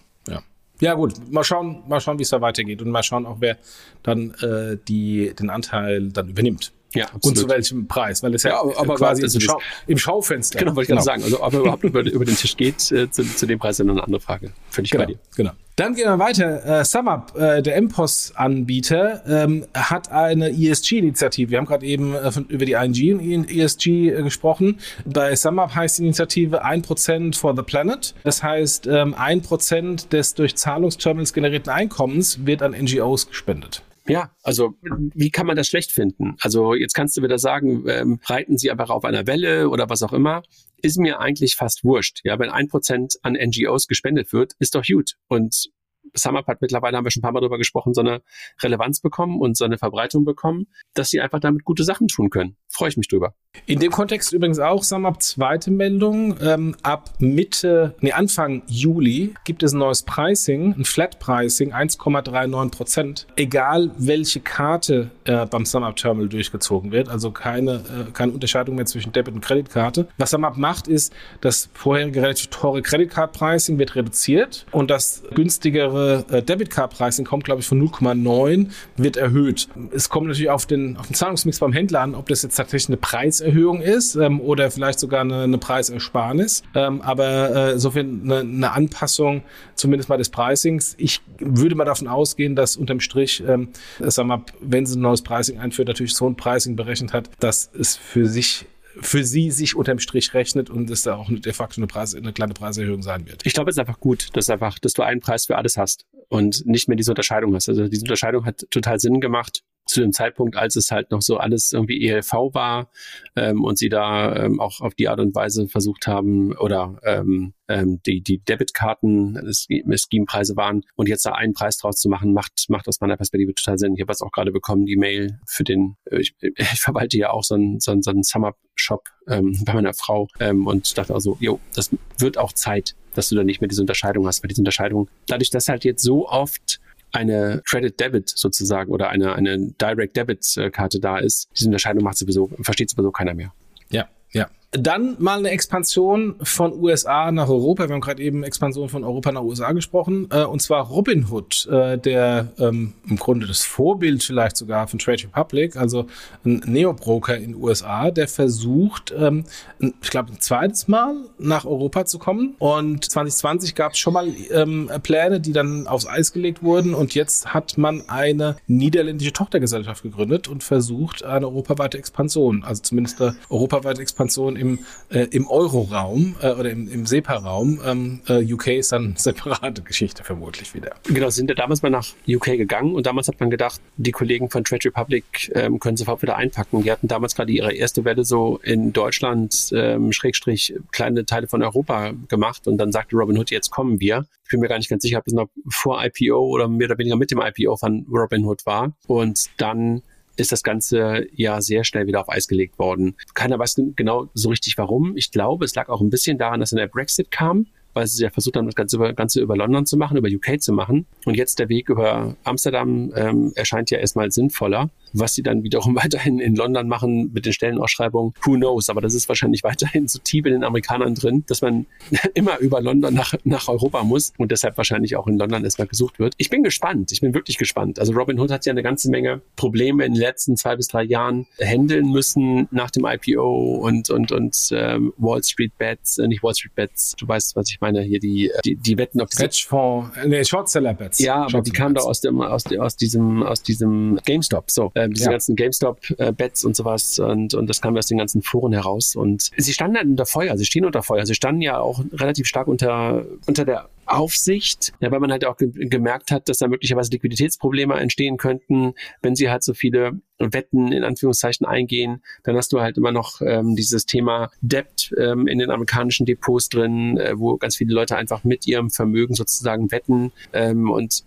Ja. Gut, mal schauen, mal schauen, wie es da weitergeht und mal schauen auch, wer dann äh, die, den Anteil dann übernimmt. Ja, absolut. Und zu welchem Preis, weil es ja, ja aber quasi also im, Schau, im Schaufenster. Genau, wollte ich genau. gerade sagen. Also ob er <laughs> überhaupt über, über den Tisch geht, äh, zu, zu dem Preis ist eine andere Frage. Völlig genau, bei dir. Genau. Dann gehen wir weiter. Äh, SumUp, äh, der MPOS-Anbieter, ähm, hat eine ESG-Initiative. Wir haben gerade eben äh, von, über die ING und ESG äh, gesprochen. Bei SumUp heißt die Initiative 1% for the Planet. Das heißt, ähm, 1% des durch Zahlungsterminals generierten Einkommens wird an NGOs gespendet. Ja, also wie kann man das schlecht finden? Also jetzt kannst du wieder sagen, ähm, reiten sie einfach auf einer Welle oder was auch immer. Ist mir eigentlich fast wurscht. Ja, wenn ein Prozent an NGOs gespendet wird, ist doch gut. Und SumUp hat mittlerweile, haben wir schon ein paar Mal darüber gesprochen, so eine Relevanz bekommen und so eine Verbreitung bekommen, dass sie einfach damit gute Sachen tun können. Freue ich mich drüber. In dem Kontext übrigens auch SumUp zweite Meldung. Ähm, ab Mitte, nee, Anfang Juli gibt es ein neues Pricing, ein Flat Pricing, 1,39 Prozent. Egal welche Karte äh, beim SumUp Terminal durchgezogen wird, also keine, äh, keine Unterscheidung mehr zwischen Debit und Kreditkarte. Was SumUp macht, ist, das vorherige relativ teure Credit Pricing wird reduziert und das günstigere äh, Debit Pricing kommt, glaube ich, von 0,9 wird erhöht. Es kommt natürlich auf den, auf den Zahlungsmix beim Händler an, ob das jetzt tatsächlich eine Preiserhöhung ist ähm, oder vielleicht sogar eine, eine Preisersparnis. Ähm, aber äh, insofern eine, eine Anpassung zumindest mal des Pricings. Ich würde mal davon ausgehen, dass unterm Strich, ähm, sag mal, wenn sie ein neues Pricing einführt, natürlich so ein Pricing berechnet hat, dass es für sich für sie sich unterm Strich rechnet und es da auch de facto eine, Preis, eine kleine Preiserhöhung sein wird. Ich glaube, es ist einfach gut, dass einfach, dass du einen Preis für alles hast und nicht mehr diese Unterscheidung hast. Also diese Unterscheidung hat total Sinn gemacht zu dem Zeitpunkt, als es halt noch so alles irgendwie ELV war ähm, und sie da ähm, auch auf die Art und Weise versucht haben oder ähm, ähm, die, die Debitkarten Scheme-Preise waren und jetzt da einen Preis draus zu machen, macht, macht aus meiner Perspektive total Sinn. Ich habe jetzt auch gerade bekommen, die Mail für den, äh, ich, <laughs> ich verwalte ja auch so einen, so einen, so einen Summer-Shop ähm, <laughs> bei meiner Frau ähm, und dachte also, jo, das wird auch Zeit, dass du da nicht mehr diese Unterscheidung hast, weil diese Unterscheidung, dadurch, dass halt jetzt so oft eine Credit Debit sozusagen oder eine, eine Direct Debit Karte da ist, diese Unterscheidung macht sowieso, versteht sowieso keiner mehr. Ja, ja. Dann mal eine Expansion von USA nach Europa. Wir haben gerade eben Expansion von Europa nach USA gesprochen. Äh, und zwar Robinhood, äh, der ähm, im Grunde das Vorbild vielleicht sogar von Trade Republic, also ein Neobroker in USA, der versucht, ähm, ich glaube, ein zweites Mal nach Europa zu kommen. Und 2020 gab es schon mal ähm, Pläne, die dann aufs Eis gelegt wurden. Und jetzt hat man eine niederländische Tochtergesellschaft gegründet und versucht eine europaweite Expansion, also zumindest eine europaweite Expansion Expansion im, äh, im Euro-Raum äh, oder im, im SEPA-Raum. Ähm, äh, UK ist dann <laughs> separate Geschichte vermutlich wieder. Genau, sind ja damals mal nach UK gegangen und damals hat man gedacht, die Kollegen von Trade Republic ähm, können sofort wieder einpacken. Die hatten damals gerade ihre erste Welle so in Deutschland, ähm, Schrägstrich, kleine Teile von Europa gemacht und dann sagte Robinhood, jetzt kommen wir. Ich bin mir gar nicht ganz sicher, ob das noch vor IPO oder mehr oder weniger mit dem IPO von Robinhood war. Und dann ist das Ganze ja sehr schnell wieder auf Eis gelegt worden. Keiner weiß genau so richtig warum. Ich glaube, es lag auch ein bisschen daran, dass dann der Brexit kam weil sie ja versucht haben, das Ganze über, Ganze über London zu machen, über UK zu machen. Und jetzt der Weg über Amsterdam ähm, erscheint ja erstmal sinnvoller. Was sie dann wiederum <laughs> weiterhin in London machen mit den Stellenausschreibungen, who knows? Aber das ist wahrscheinlich weiterhin so tief in den Amerikanern drin, dass man <laughs> immer über London nach, nach Europa muss und deshalb wahrscheinlich auch in London erstmal gesucht wird. Ich bin gespannt. Ich bin wirklich gespannt. Also Robin Hood hat ja eine ganze Menge Probleme in den letzten zwei bis drei Jahren handeln müssen nach dem IPO und, und, und ähm, Wall Street Bets, äh, nicht Wall Street Bets, du weißt, was ich meine, hier die, die, die Wetten auf diese... Hedgefonds, äh, nee, Shortseller Bets. Ja, aber die kamen da aus dem, aus, aus diesem, aus diesem GameStop. So, ähm, diese ja. ganzen GameStop-Bets und sowas und, und das kam aus den ganzen Foren heraus und sie standen halt unter Feuer, sie stehen unter Feuer, sie standen ja auch relativ stark unter, unter der Aufsicht, ja, weil man halt auch ge gemerkt hat, dass da möglicherweise Liquiditätsprobleme entstehen könnten, wenn sie halt so viele Wetten in Anführungszeichen eingehen. Dann hast du halt immer noch ähm, dieses Thema Debt ähm, in den amerikanischen Depots drin, äh, wo ganz viele Leute einfach mit ihrem Vermögen sozusagen wetten ähm, und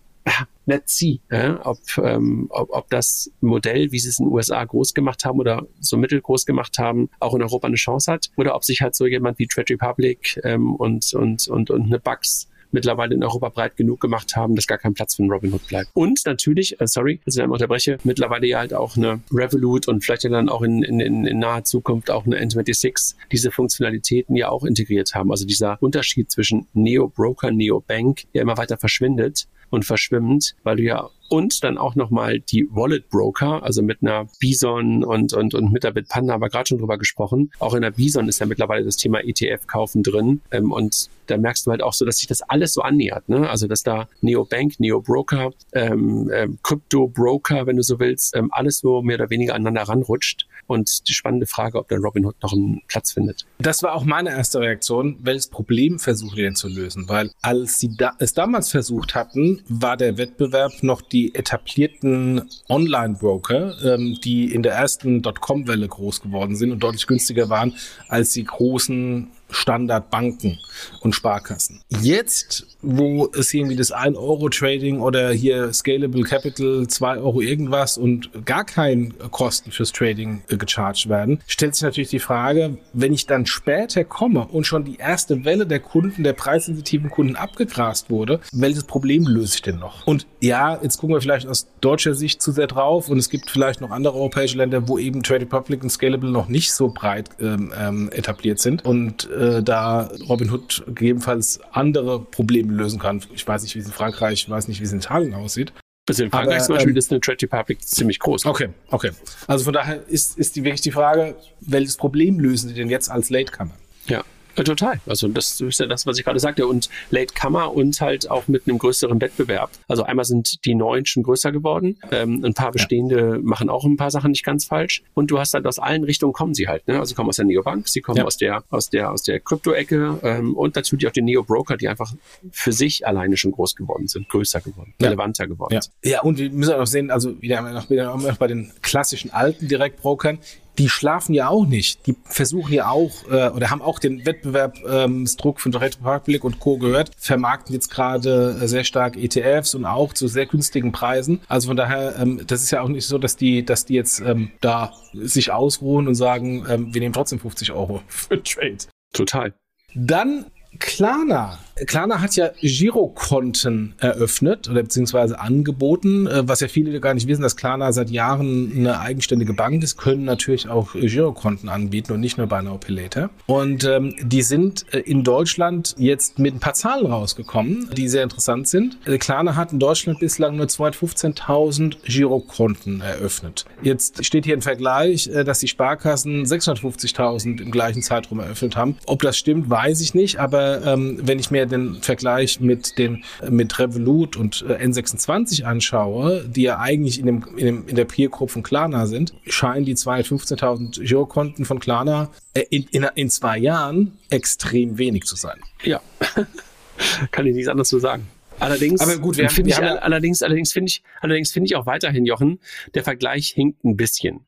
let's see, ja, ob, ähm, ob, ob das Modell, wie sie es in den USA groß gemacht haben oder so mittelgroß gemacht haben, auch in Europa eine Chance hat oder ob sich halt so jemand wie Trade Republic ähm, und, und, und, und eine Bugs mittlerweile in Europa breit genug gemacht haben, dass gar kein Platz für einen Robinhood bleibt. Und natürlich, äh, sorry, dass ich einmal unterbreche, mittlerweile ja halt auch eine Revolut und vielleicht ja dann auch in, in, in naher Zukunft auch eine N26 diese Funktionalitäten ja auch integriert haben. Also dieser Unterschied zwischen Neo-Broker, Neo-Bank ja immer weiter verschwindet und verschwimmt, weil du ja und dann auch nochmal die Wallet Broker, also mit einer Bison und, und, und mit der Bitpanda haben wir gerade schon drüber gesprochen. Auch in der Bison ist ja mittlerweile das Thema ETF-Kaufen drin. Ähm, und da merkst du halt auch so, dass sich das alles so annähert. Ne? Also, dass da Neo-Bank, Neo-Broker, ähm, ähm, Crypto-Broker, wenn du so willst, ähm, alles so mehr oder weniger aneinander ranrutscht. Und die spannende Frage, ob der Robinhood noch einen Platz findet. Das war auch meine erste Reaktion. Welches Problem versuchen die denn zu lösen? Weil als sie da, es damals versucht hatten, war der Wettbewerb noch die die etablierten Online-Broker, ähm, die in der ersten Dotcom-Welle groß geworden sind und deutlich günstiger waren als die großen Standardbanken und Sparkassen. Jetzt, wo es irgendwie das 1-Euro-Trading oder hier Scalable Capital 2 Euro irgendwas und gar kein Kosten fürs Trading äh, gecharged werden, stellt sich natürlich die Frage, wenn ich dann später komme und schon die erste Welle der Kunden, der preissensitiven Kunden abgegrast wurde, welches Problem löse ich denn noch? Und ja, jetzt gucken wir vielleicht aus deutscher Sicht zu sehr drauf und es gibt vielleicht noch andere europäische Länder, wo eben Trade Republic und Scalable noch nicht so breit ähm, ähm etabliert sind und äh, da Robinhood gegebenenfalls andere Probleme lösen kann. Ich weiß nicht, wie es in Frankreich, ich weiß nicht, wie es in Italien aussieht. Also in Frankreich Aber, zum Beispiel ähm, ist eine Trade Republic ziemlich groß. Okay, okay. Also von daher ist, ist die wirklich die Frage, welches Problem lösen Sie denn jetzt als Latecomer? Ja. Ja, total. Also das ist ja das, was ich gerade sagte. Und Late Kammer und halt auch mit einem größeren Wettbewerb. Also einmal sind die neuen schon größer geworden. Ähm, ein paar bestehende ja. machen auch ein paar Sachen nicht ganz falsch. Und du hast halt aus allen Richtungen kommen sie halt. Ne? Also sie kommen aus der Neobank, sie kommen ja. aus der aus der aus der Krypto-Ecke ähm, und natürlich auch die Neo-Broker, die einfach für sich alleine schon groß geworden sind, größer geworden, ja. relevanter geworden. Ja. ja, und wir müssen auch sehen, also wieder, wieder bei den klassischen alten Direktbrokern, die schlafen ja auch nicht. Die versuchen ja auch äh, oder haben auch den Wettbewerbsdruck ähm, von Red Republic und Co. gehört, vermarkten jetzt gerade äh, sehr stark ETFs und auch zu sehr günstigen Preisen. Also von daher, ähm, das ist ja auch nicht so, dass die, dass die jetzt ähm, da sich ausruhen und sagen, ähm, wir nehmen trotzdem 50 Euro <laughs> für Trade. Total. Dann Klarna. Klarna hat ja Girokonten eröffnet oder beziehungsweise angeboten, äh, was ja viele gar nicht wissen, dass Klarna seit Jahren eine eigenständige Bank ist, können natürlich auch Girokonten anbieten und nicht nur bei einer Later. Und ähm, die sind äh, in Deutschland jetzt mit ein paar Zahlen rausgekommen, die sehr interessant sind. Äh, Klarna hat in Deutschland bislang nur 215.000 Girokonten eröffnet. Jetzt steht hier ein Vergleich, dass die Sparkassen 650.000 im gleichen Zeitraum eröffnet haben. Ob das stimmt, weiß ich nicht, aber ähm, wenn ich mir mir den Vergleich mit den mit Revolut und äh, N26 anschaue, die ja eigentlich in, dem, in, dem, in der Peer Group von Klarna sind, scheinen die 215.000 Girokonten von Klarna äh, in, in, in zwei Jahren extrem wenig zu sein. Ja, <laughs> kann ich nichts anderes so sagen. Allerdings, aber gut, wir, wir ich, ja allerdings, allerdings finde ich, allerdings finde ich auch weiterhin, Jochen, der Vergleich hinkt ein bisschen,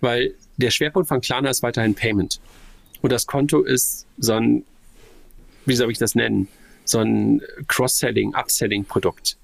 weil der Schwerpunkt von Klarna ist weiterhin Payment und das Konto ist so ein, wie soll ich das nennen, so ein Cross-Selling, Upselling-Produkt.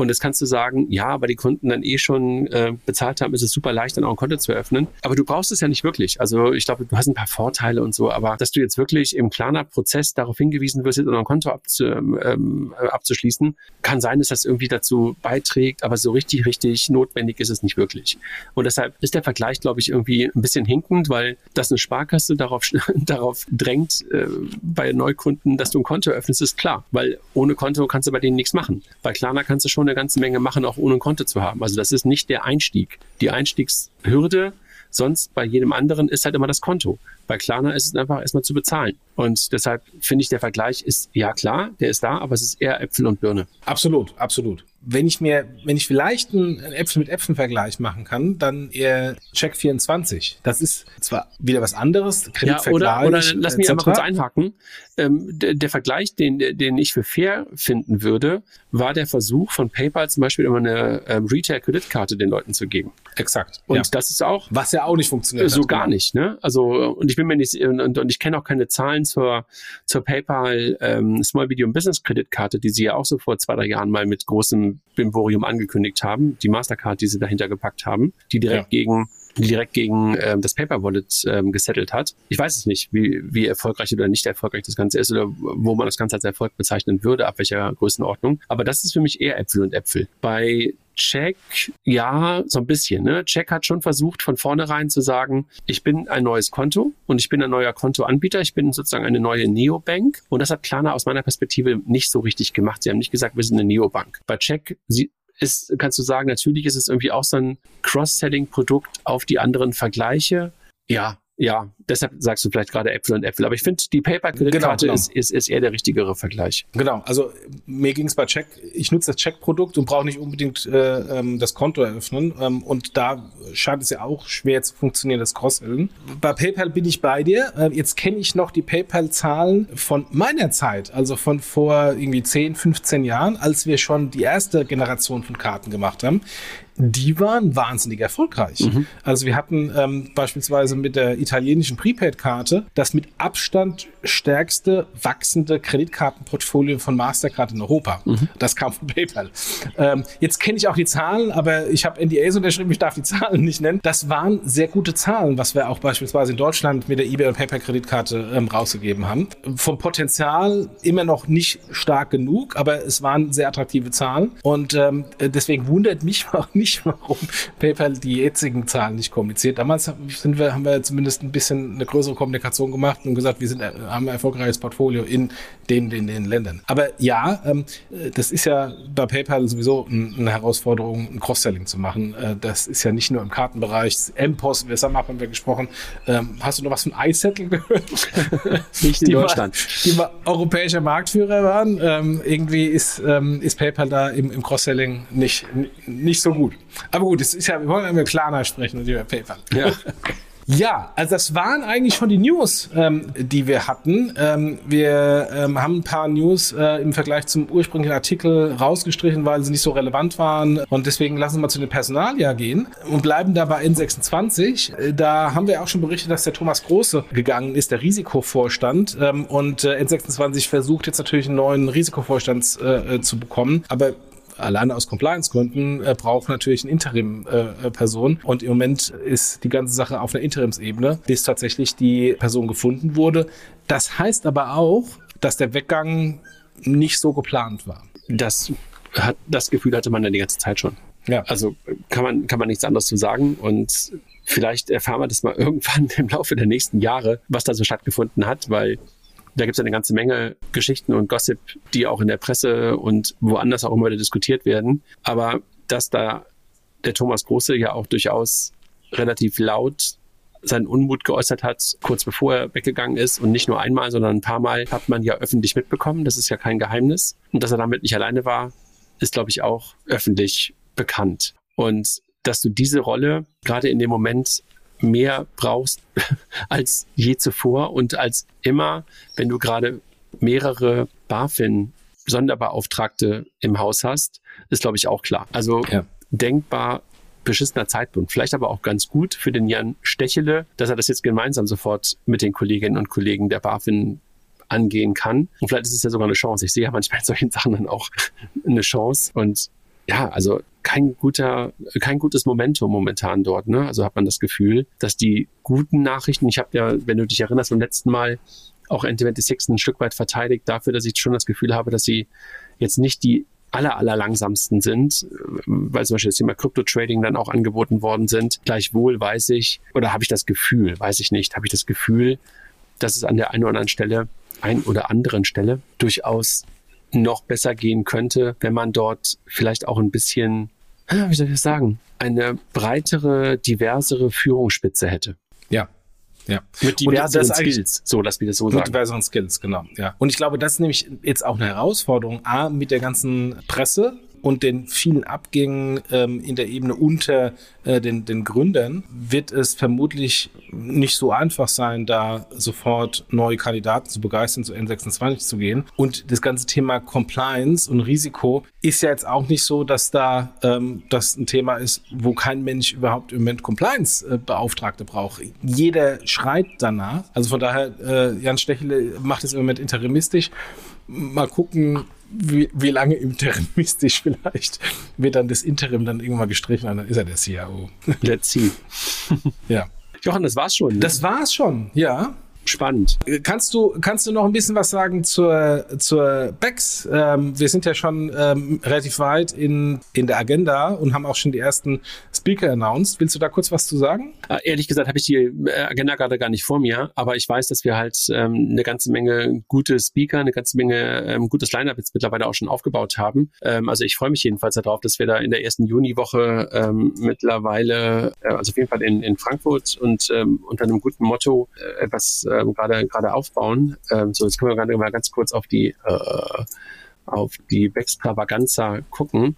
Und jetzt kannst du sagen, ja, weil die Kunden dann eh schon äh, bezahlt haben, ist es super leicht, dann auch ein Konto zu eröffnen. Aber du brauchst es ja nicht wirklich. Also ich glaube, du hast ein paar Vorteile und so, aber dass du jetzt wirklich im Klarna-Prozess darauf hingewiesen wirst, jetzt ein Konto abzu, ähm, äh, abzuschließen, kann sein, dass das irgendwie dazu beiträgt, aber so richtig, richtig notwendig ist es nicht wirklich. Und deshalb ist der Vergleich, glaube ich, irgendwie ein bisschen hinkend, weil das eine Sparkasse darauf, <laughs> darauf drängt, äh, bei Neukunden, dass du ein Konto öffnest, ist klar. Weil ohne Konto kannst du bei denen nichts machen. Bei Klarna kannst du schon eine ganze Menge machen, auch ohne ein Konto zu haben. Also das ist nicht der Einstieg. Die Einstiegshürde sonst bei jedem anderen ist halt immer das Konto. Bei Klarna ist es einfach erstmal zu bezahlen. Und deshalb finde ich, der Vergleich ist, ja klar, der ist da, aber es ist eher Äpfel und Birne. Absolut, absolut wenn ich mir, wenn ich vielleicht einen Äpfel mit Äpfeln Vergleich machen kann, dann eher Check 24. Das ist zwar wieder was anderes, Kreditvergleich. Ja, oder, oder lass mich einmal kurz einhaken. Ähm, der, der, Vergleich, den, den ich für fair finden würde, war der Versuch von PayPal zum Beispiel immer eine ähm, Retail-Kreditkarte den Leuten zu geben. Exakt. Und ja. das ist auch. Was ja auch nicht funktioniert. So hat, gar genau. nicht, ne? Also, und ich bin mir nicht, und, und ich kenne auch keine Zahlen zur, zur PayPal ähm, Small Medium Business Kreditkarte, die sie ja auch so vor zwei, drei Jahren mal mit großem Bimborium angekündigt haben, die Mastercard, die sie dahinter gepackt haben, die direkt ja. gegen direkt gegen ähm, das Paper Wallet ähm, gesettelt hat. Ich weiß es nicht, wie, wie erfolgreich oder nicht erfolgreich das Ganze ist oder wo man das Ganze als Erfolg bezeichnen würde, ab welcher Größenordnung. Aber das ist für mich eher Äpfel und Äpfel. Bei Check, ja, so ein bisschen. Ne? Check hat schon versucht, von vornherein zu sagen, ich bin ein neues Konto und ich bin ein neuer Kontoanbieter, ich bin sozusagen eine neue Neobank. Und das hat Klarna aus meiner Perspektive nicht so richtig gemacht. Sie haben nicht gesagt, wir sind eine Neobank. Bei Check sie, ist, kannst du sagen, natürlich ist es irgendwie auch so ein Cross-Selling-Produkt auf die anderen Vergleiche. Ja, ja, deshalb sagst du vielleicht gerade Äpfel und Äpfel. Aber ich finde, die Paper-Kreditkarte genau, genau. ist, ist, ist eher der richtigere Vergleich. Genau, also mir ging es bei Check, ich nutze das Check-Produkt und brauche nicht unbedingt äh, ähm, das Konto eröffnen. Ähm, und da scheint es ja auch schwer zu funktionieren, das Cross-Selling. Bei PayPal bin ich bei dir. Äh, jetzt kenne ich noch die PayPal-Zahlen von meiner Zeit, also von vor irgendwie 10, 15 Jahren, als wir schon die erste Generation von Karten gemacht haben die waren wahnsinnig erfolgreich. Mhm. Also wir hatten ähm, beispielsweise mit der italienischen Prepaid-Karte das mit Abstand stärkste wachsende Kreditkartenportfolio von Mastercard in Europa. Mhm. Das kam von PayPal. Ähm, jetzt kenne ich auch die Zahlen, aber ich habe NDAs unterschrieben, ich darf die Zahlen nicht nennen. Das waren sehr gute Zahlen, was wir auch beispielsweise in Deutschland mit der eBay und PayPal-Kreditkarte ähm, rausgegeben haben. Vom Potenzial immer noch nicht stark genug, aber es waren sehr attraktive Zahlen und ähm, deswegen wundert mich <laughs> auch nicht, nicht, <laughs> warum PayPal die jetzigen Zahlen nicht kommuniziert. Damals sind wir, haben wir zumindest ein bisschen eine größere Kommunikation gemacht und gesagt, wir sind, haben ein erfolgreiches Portfolio in den, den, den Ländern. Aber ja, ähm, das ist ja bei PayPal sowieso eine Herausforderung, ein Cross-Selling zu machen. Äh, das ist ja nicht nur im Kartenbereich. M-Post, wir haben wir gesprochen. Ähm, hast du noch was von iSettle gehört? <laughs> nicht in die Deutschland. Mal, die mal europäischer Marktführer waren. Ähm, irgendwie ist, ist PayPal da im, im Cross-Selling nicht, nicht so gut. Aber gut, es ist ja, wir wollen über Klarna sprechen und über PayPal. Ja. <laughs> Ja, also das waren eigentlich schon die News, ähm, die wir hatten. Ähm, wir ähm, haben ein paar News äh, im Vergleich zum ursprünglichen Artikel rausgestrichen, weil sie nicht so relevant waren. Und deswegen lassen wir mal zu den Personaljahr gehen und bleiben da bei N26. Äh, da haben wir auch schon berichtet, dass der Thomas Große gegangen ist, der Risikovorstand. Ähm, und äh, N26 versucht jetzt natürlich einen neuen Risikovorstand äh, äh, zu bekommen. Aber alleine aus Compliance-Gründen äh, braucht natürlich eine Interim-Person. Äh, und im Moment ist die ganze Sache auf einer Interimsebene, bis tatsächlich die Person gefunden wurde. Das heißt aber auch, dass der Weggang nicht so geplant war. Das hat, das Gefühl hatte man ja die ganze Zeit schon. Ja. Also kann man, kann man nichts anderes zu sagen. Und vielleicht erfahren wir das mal <laughs> irgendwann im Laufe der nächsten Jahre, was da so stattgefunden hat, weil da gibt es eine ganze Menge Geschichten und Gossip, die auch in der Presse und woanders auch immer wieder diskutiert werden. Aber dass da der Thomas Große ja auch durchaus relativ laut seinen Unmut geäußert hat, kurz bevor er weggegangen ist. Und nicht nur einmal, sondern ein paar Mal hat man ja öffentlich mitbekommen. Das ist ja kein Geheimnis. Und dass er damit nicht alleine war, ist, glaube ich, auch öffentlich bekannt. Und dass du diese Rolle gerade in dem Moment mehr brauchst <laughs> als je zuvor und als immer, wenn du gerade mehrere BaFin Sonderbeauftragte im Haus hast, ist, glaube ich, auch klar. Also ja. denkbar beschissener Zeitpunkt. Vielleicht aber auch ganz gut für den Jan Stechele, dass er das jetzt gemeinsam sofort mit den Kolleginnen und Kollegen der BaFin angehen kann. Und vielleicht ist es ja sogar eine Chance. Ich sehe ja manchmal in solchen Sachen dann auch <laughs> eine Chance. Und ja, also kein guter, kein gutes Momentum momentan dort. Ne? Also hat man das Gefühl, dass die guten Nachrichten, ich habe ja, wenn du dich erinnerst, beim letzten Mal auch N26 ein Stück weit verteidigt dafür, dass ich schon das Gefühl habe, dass sie jetzt nicht die aller, aller langsamsten sind, weil zum Beispiel das Thema Crypto-Trading dann auch angeboten worden sind. Gleichwohl weiß ich, oder habe ich das Gefühl, weiß ich nicht, habe ich das Gefühl, dass es an der einen oder anderen Stelle, ein oder anderen Stelle durchaus noch besser gehen könnte, wenn man dort vielleicht auch ein bisschen, wie soll ich das sagen, eine breitere, diversere Führungsspitze hätte. Ja, ja. Mit diversen Skills, so dass wir das so mit sagen. Mit diversen Skills, genau. Ja. Und ich glaube, das ist nämlich jetzt auch eine Herausforderung, A, mit der ganzen Presse, und den vielen Abgängen ähm, in der Ebene unter äh, den, den Gründern wird es vermutlich nicht so einfach sein, da sofort neue Kandidaten zu begeistern, zu N26 zu gehen. Und das ganze Thema Compliance und Risiko ist ja jetzt auch nicht so, dass da ähm, das ein Thema ist, wo kein Mensch überhaupt im Moment Compliance-Beauftragte braucht. Jeder schreit danach. Also von daher, äh, Jan Stechele macht es im Moment interimistisch. Mal gucken, wie, wie lange interimistisch <laughs> vielleicht wird dann das Interim dann irgendwann gestrichen und dann ist er der CIO. Let's see. ja. Johann, das war's schon. Ne? Das war's schon, ja spannend. Kannst du, kannst du noch ein bisschen was sagen zur, zur BEX? Ähm, wir sind ja schon ähm, relativ weit in, in der Agenda und haben auch schon die ersten Speaker announced. Willst du da kurz was zu sagen? Äh, ehrlich gesagt habe ich die äh, Agenda gerade gar nicht vor mir, aber ich weiß, dass wir halt ähm, eine ganze Menge gute Speaker, eine ganze Menge ähm, gutes Line-Up jetzt mittlerweile auch schon aufgebaut haben. Ähm, also ich freue mich jedenfalls darauf, dass wir da in der ersten Juniwoche ähm, mittlerweile, äh, also auf jeden Fall in, in Frankfurt und unter einem guten Motto äh, etwas äh, ähm, gerade gerade aufbauen. Ähm, so, jetzt können wir mal ganz kurz auf die äh, auf die Extravaganza gucken.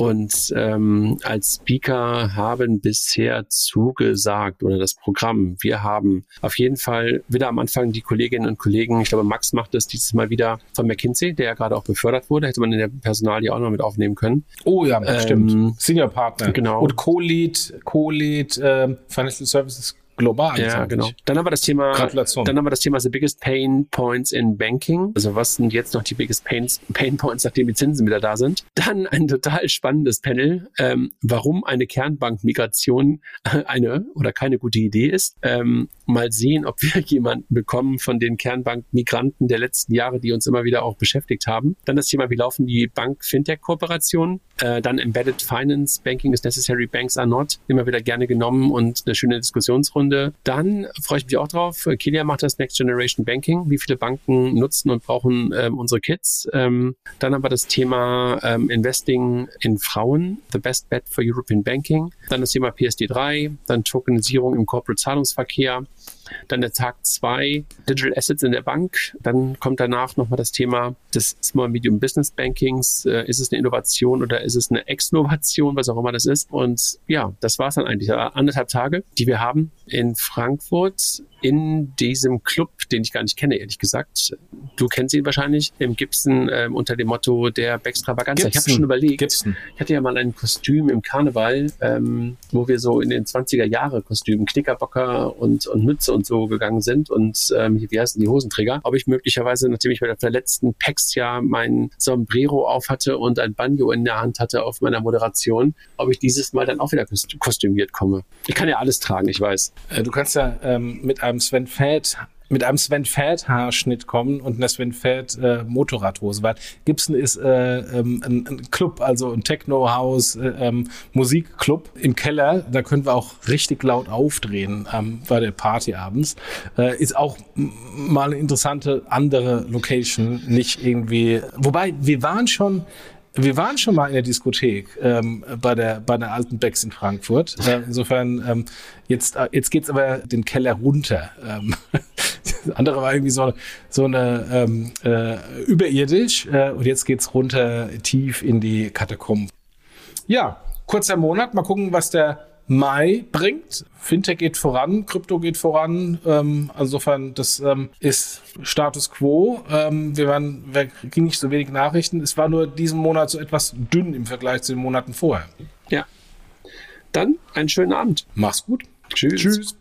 Und ähm, als Speaker haben bisher zugesagt oder das Programm. Wir haben auf jeden Fall wieder am Anfang die Kolleginnen und Kollegen, ich glaube, Max macht das dieses Mal wieder von McKinsey, der ja gerade auch befördert wurde, hätte man in der Personal ja auch noch mit aufnehmen können. Oh ja, ähm, stimmt. Senior Partner. Genau. Und Co-Lead, Co-Lead äh, Financial Services global. Ja, genau. Dann haben wir das Thema, Gratulation. dann haben wir das Thema the biggest pain points in banking. Also was sind jetzt noch die biggest pains, pain points, nachdem die Zinsen wieder da sind? Dann ein total spannendes Panel, ähm, warum eine Kernbankmigration <laughs> eine oder keine gute Idee ist. Ähm, mal sehen, ob wir <laughs> jemanden bekommen von den Kernbankmigranten der letzten Jahre, die uns immer wieder auch beschäftigt haben. Dann das Thema, wie laufen die Bank-Fintech-Kooperationen? Äh, dann Embedded Finance, Banking is necessary, Banks are not. Immer wieder gerne genommen und eine schöne Diskussionsrunde. Dann freue ich mich auch drauf. Kilia macht das Next Generation Banking. Wie viele Banken nutzen und brauchen ähm, unsere Kids? Ähm, dann haben wir das Thema ähm, Investing in Frauen, the best bet for European Banking. Dann das Thema PSD3, dann Tokenisierung im Corporate Zahlungsverkehr. Dann der Tag zwei Digital Assets in der Bank. Dann kommt danach nochmal das Thema des Small Medium Business Bankings. Äh, ist es eine Innovation oder ist es eine Exnovation, was auch immer das ist? Und ja, das war es dann eigentlich. Anderthalb Tage, die wir haben in Frankfurt in diesem Club, den ich gar nicht kenne, ehrlich gesagt. Du kennst ihn wahrscheinlich, im Gibson äh, unter dem Motto der Bextravaganza. Ich habe schon überlegt, Gibson. ich hatte ja mal ein Kostüm im Karneval, ähm, wo wir so in den 20er Jahre Kostümen, Knickerbocker und, und Mütze und so gegangen sind und ähm, wie heißen die Hosenträger, ob ich möglicherweise, nachdem ich bei der verletzten PEX ja mein Sombrero auf hatte und ein Banjo in der Hand hatte auf meiner Moderation, ob ich dieses Mal dann auch wieder kostümiert komme. Ich kann ja alles tragen, ich weiß. Äh, du kannst ja ähm, mit einem Sven Fett mit einem Sven Fett Haarschnitt kommen und einer Sven Fett äh, Motorradhose, weil Gibson ist äh, ähm, ein, ein Club, also ein Techno House äh, ähm, Musikclub im Keller. Da können wir auch richtig laut aufdrehen ähm, bei der Party abends. Äh, ist auch mal eine interessante andere Location, nicht irgendwie. Wobei wir waren schon Wir waren schon mal in der Diskothek ähm, bei der bei der alten Becks in Frankfurt. <laughs> Äh, insofern ähm, jetzt äh, jetzt geht's aber den Keller runter. Ähm, das <laughs> andere war irgendwie so so eine ähm, äh, überirdisch äh, und jetzt geht's runter tief in die Katakomben. Ja, kurzer Monat. Mal gucken, was der Mai bringt. Fintech geht voran, Krypto geht voran. Ähm, insofern, das ähm, ist Status quo. Ähm, wir waren, wir kriegen nicht so wenig Nachrichten. Es war nur diesen Monat so etwas dünn im Vergleich zu den Monaten vorher. Ja. Dann einen schönen Abend. Mach's gut. Tschüss. Tschüss.